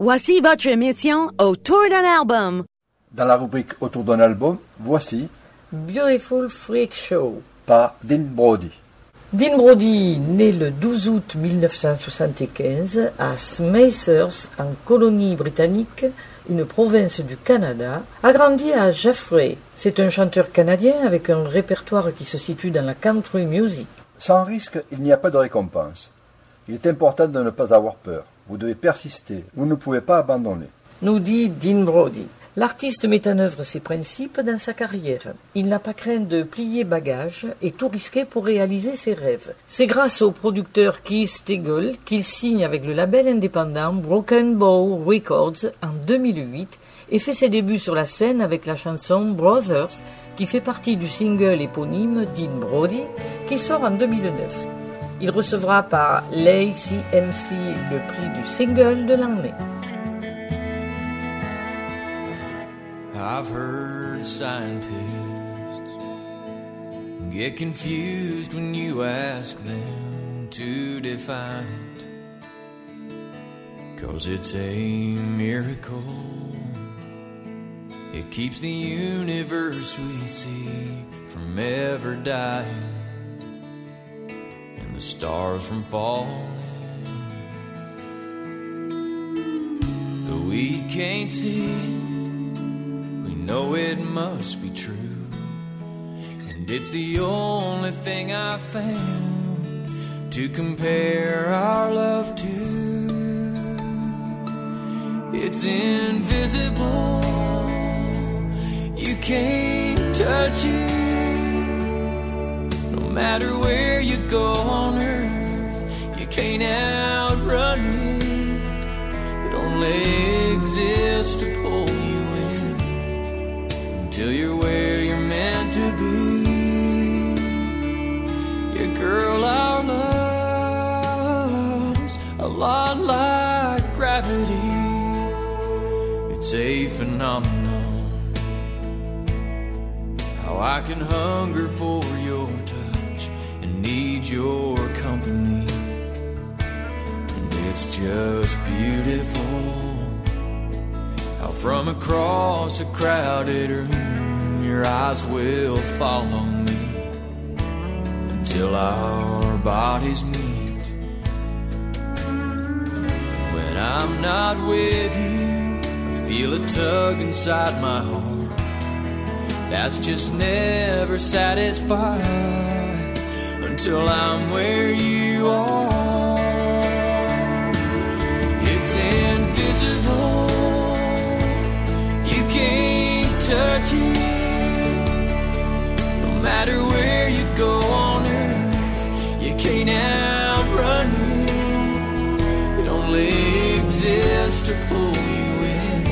Voici votre émission Autour d'un album. Dans la rubrique Autour d'un album, voici Beautiful Freak Show. par Dean Brody. Dean Brody, né le 12 août 1975 à Smacers, en colonie-britannique, une province du Canada, a grandi à Jaffrey. C'est un chanteur canadien avec un répertoire qui se situe dans la country music. Sans risque, il n'y a pas de récompense. Il est important de ne pas avoir peur. Vous devez persister. Vous ne pouvez pas abandonner. nous dit Dean Brody. L'artiste met en œuvre ses principes dans sa carrière. Il n'a pas craint de plier bagages et tout risquer pour réaliser ses rêves. C'est grâce au producteur Keith Stegall qu'il signe avec le label indépendant Broken Bow Records en 2008 et fait ses débuts sur la scène avec la chanson Brothers qui fait partie du single éponyme Dean Brody qui sort en 2009. Il recevra par l'ACMC le prix du single de l'année. I've heard scientists get confused when you ask them to define it. Cause it's a miracle. It keeps the universe we see from ever dying the stars from falling. Though we can't see it, we know it must be true. And it's the only thing I've found to compare our love to. It's invisible, you can't touch it. Matter where you go on earth, you can't outrun it. It only exists to pull you in until you're where you're meant to be. Yeah, girl, our love's a lot like gravity. It's a phenomenon. How I can hunger for your your company. And it's just beautiful. How from across a crowded room, your eyes will follow me until our bodies meet. When I'm not with you, I feel a tug inside my heart that's just never satisfied until I'm where you are. It's invisible, you can't touch it. No matter where you go on earth, you can't outrun it. It only exists to pull you in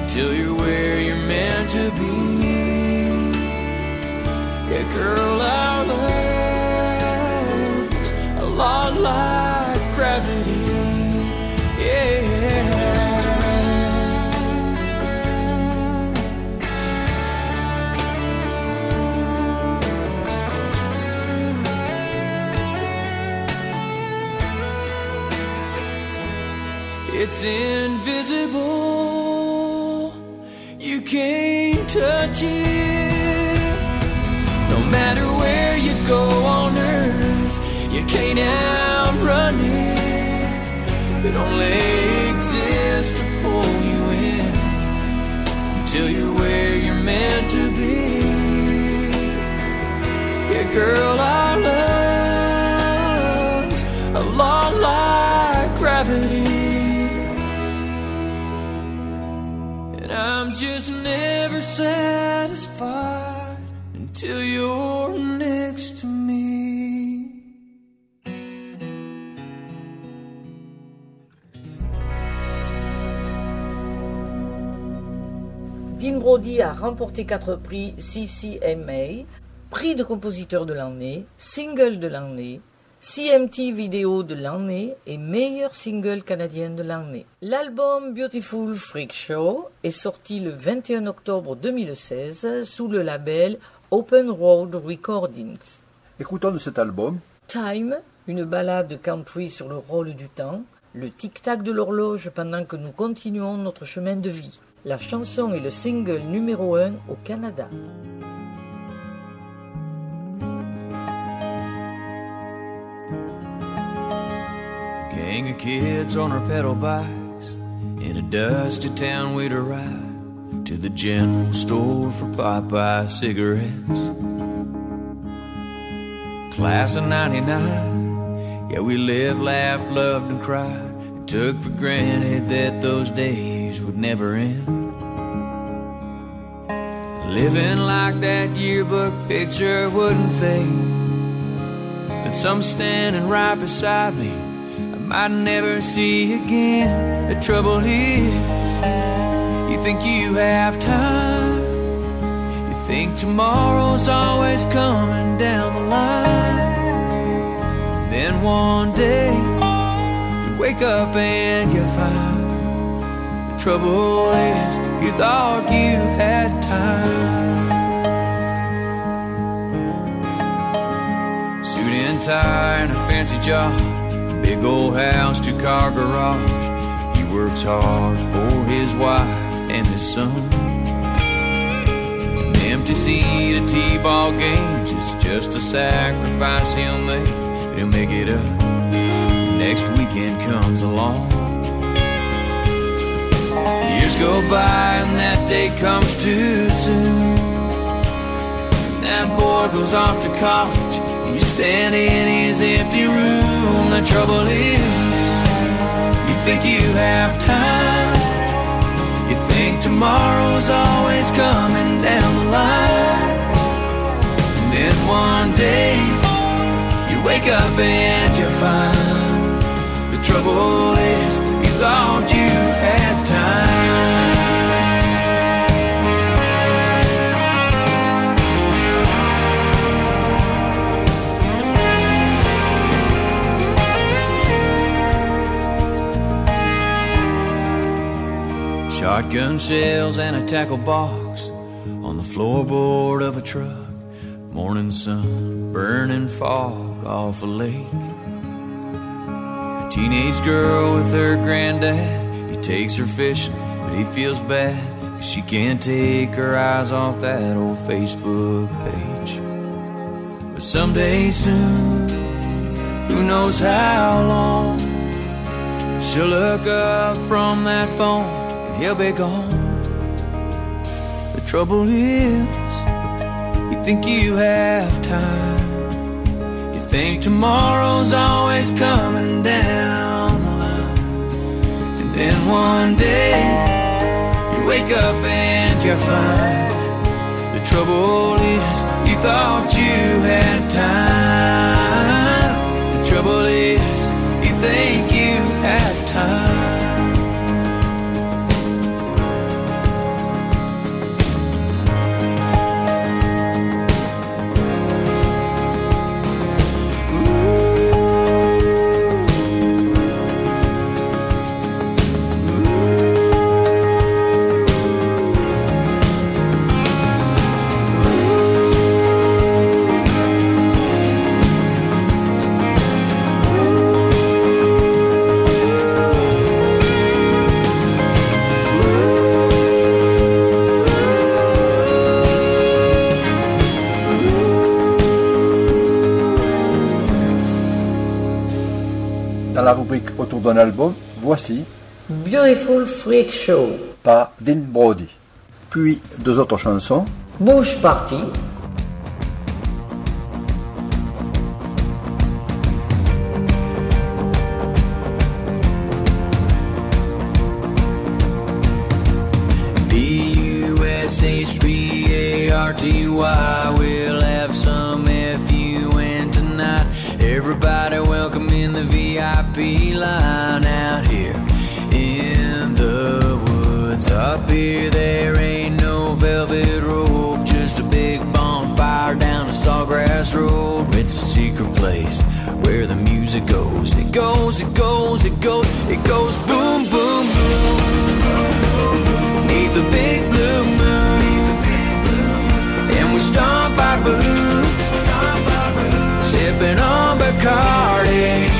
until you're where you're meant to be. Yeah, girl, It's invisible. You can't touch it. No matter where you go on earth, you can't outrun it. It only exists to pull you in until you're where you're meant to be. Yeah, girl, our satisfied until you're next to me. Dean Brody a remporté quatre prix CCMA, prix de compositeur de l'année, single de l'année, CMT vidéo de l'année et meilleur single canadien de l'année. L'album Beautiful Freak Show est sorti le 21 octobre 2016 sous le label Open Road Recordings. Écoutons de cet album Time, une ballade country sur le rôle du temps, le tic-tac de l'horloge pendant que nous continuons notre chemin de vie. La chanson est le single numéro 1 au Canada. Kids on our pedal bikes in a dusty town we'd arrive to the general store for Popeye cigarettes. Class of 99, yeah, we lived, laughed, loved, and cried. Took for granted that those days would never end. Living like that yearbook picture wouldn't fade. But some standing right beside me might never see again. The trouble is, you think you have time. You think tomorrow's always coming down the line. Then one day, you wake up and you find the trouble is, you thought you had time. Suit and tie and a fancy job. Big old house, two car garage. He works hard for his wife and his son. An empty seat at T-ball games It's just a sacrifice he'll make. He'll make it up. Next weekend comes along. Years go by and that day comes too soon. That boy goes off to college. You stand in his empty room. The trouble is, you think you have time. You think tomorrow's always coming down the line. And then one day, you wake up and you find the trouble is, you thought you had time. Shotgun shells and a tackle box on the floorboard of a truck. Morning sun, burning fog off a lake. A teenage girl with her granddad. He takes her fishing, but he feels bad. she can't take her eyes off that old Facebook page. But someday soon, who knows how long, she'll look up from that phone and he'll be gone. The trouble is, you think you have time. You think tomorrow's always coming down the line. And then one day, you wake up and you find the trouble is, you thought you had time. The trouble is, you think time. La rubrique autour d'un album, voici Beautiful Freak Show, par Dean Brody. Puis deux autres chansons, Bush Party, D-U-S-H-B-A-R-T-Y in the VIP line Out here. In the woods Up here there ain't no velvet rope Just a big bonfire down a sawgrass road. It's a secret place where the music goes. It goes, it goes, it goes, it goes boom, boom, boom. Neath the big blue moon. And we stomp our boots. Sipping on Bacardi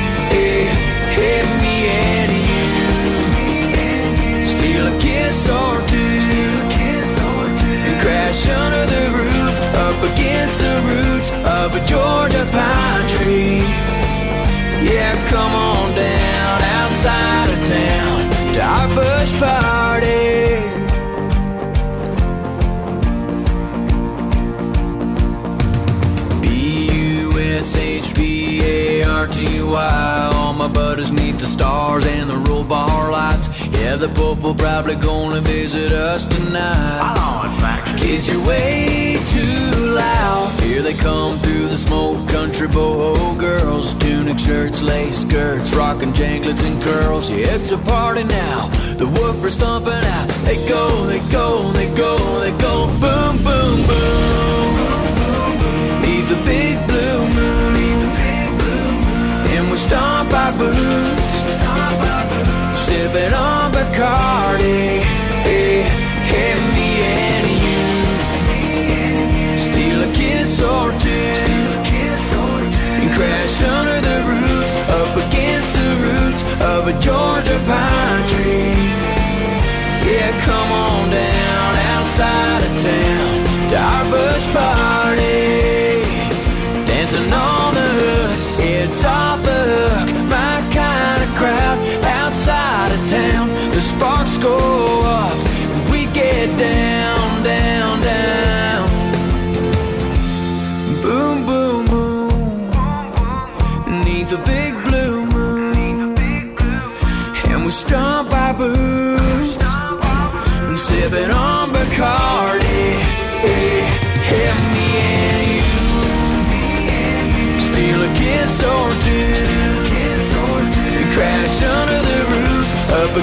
Yeah, the Pope will probably gonna visit us tonight. Kids, you're way too loud. Here they come through the smoke country boho girls. Tunic shirts, lace skirts, rocking janklets and curls. Yeah, it's a party now. The woofers stomping out. They go, they go, they go, they go. Boom, boom, boom. Neath the big blue moon. And we stomp our boots. Sipping on Bacardi. Eh, hey, hey,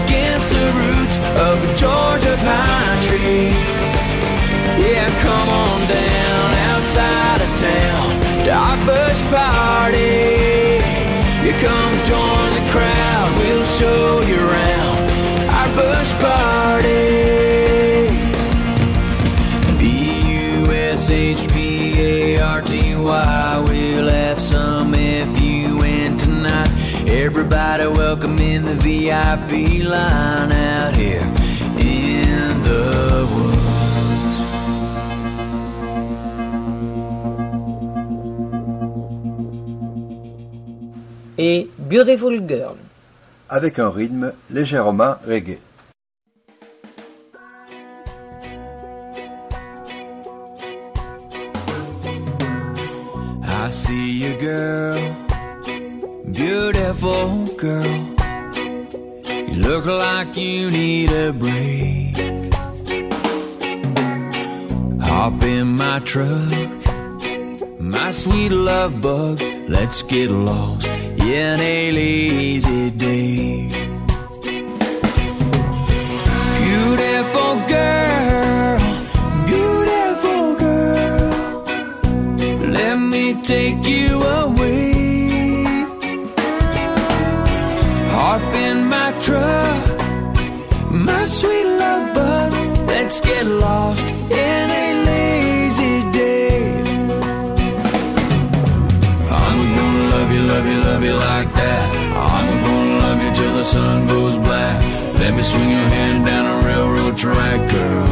against the roots of a Georgia pine tree. Yeah, come on down the VIP line out here in the woods. Et Beautiful Girl. avec un rythme légèrement reggae. I see you, girl, beautiful girl. Look like you need a break. Hop in my truck, my sweet love bug. Let's get lost in a lazy day. Beautiful girl, beautiful girl. Let me take you swing your hand down a railroad track, girl.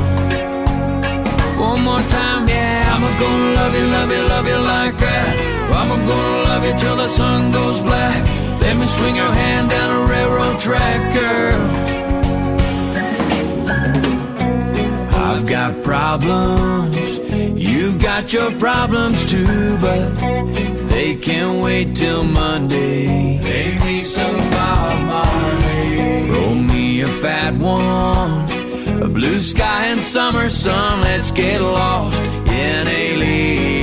One more time, yeah. I'm gonna love you, love you, love you like that. I'm gonna love you till the sun goes black. Let me swing your hand down a railroad track, girl. I've got problems, you've got your problems too, but they can't wait till Monday. Play me some Bob Marley. Roll me a fat one, a blue sky and summer sun. Let's get lost in a lazy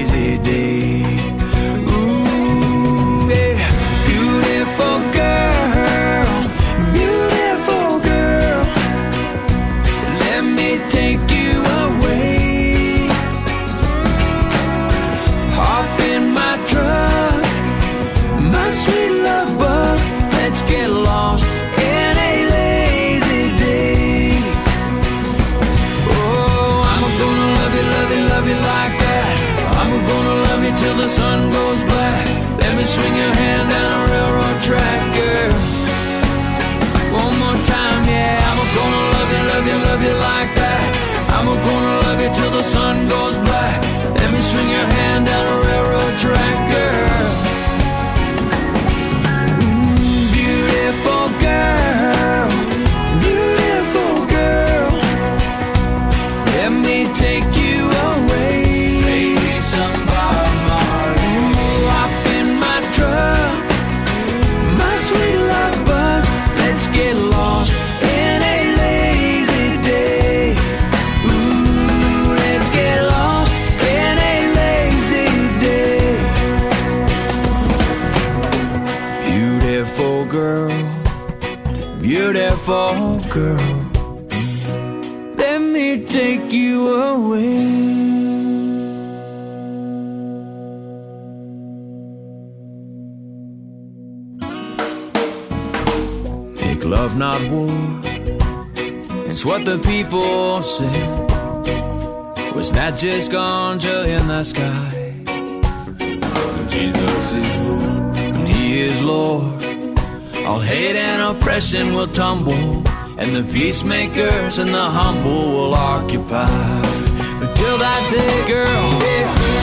people say. Was that just ganja in the sky? Jesus is Lord, and He is Lord. All hate and oppression will tumble, and the peacemakers and the humble will occupy. But till that day, girl,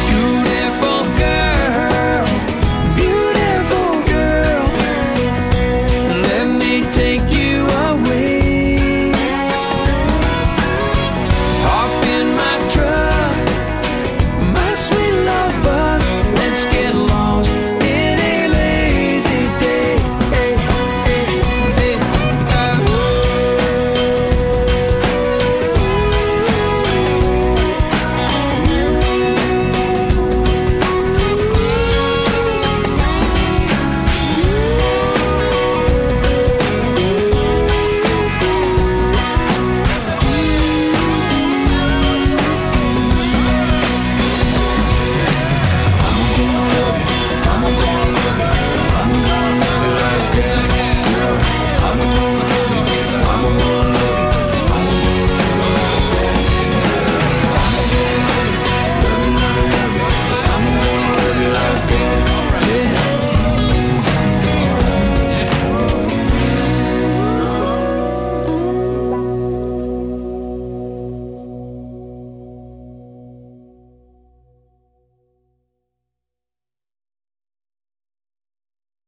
beautiful girl.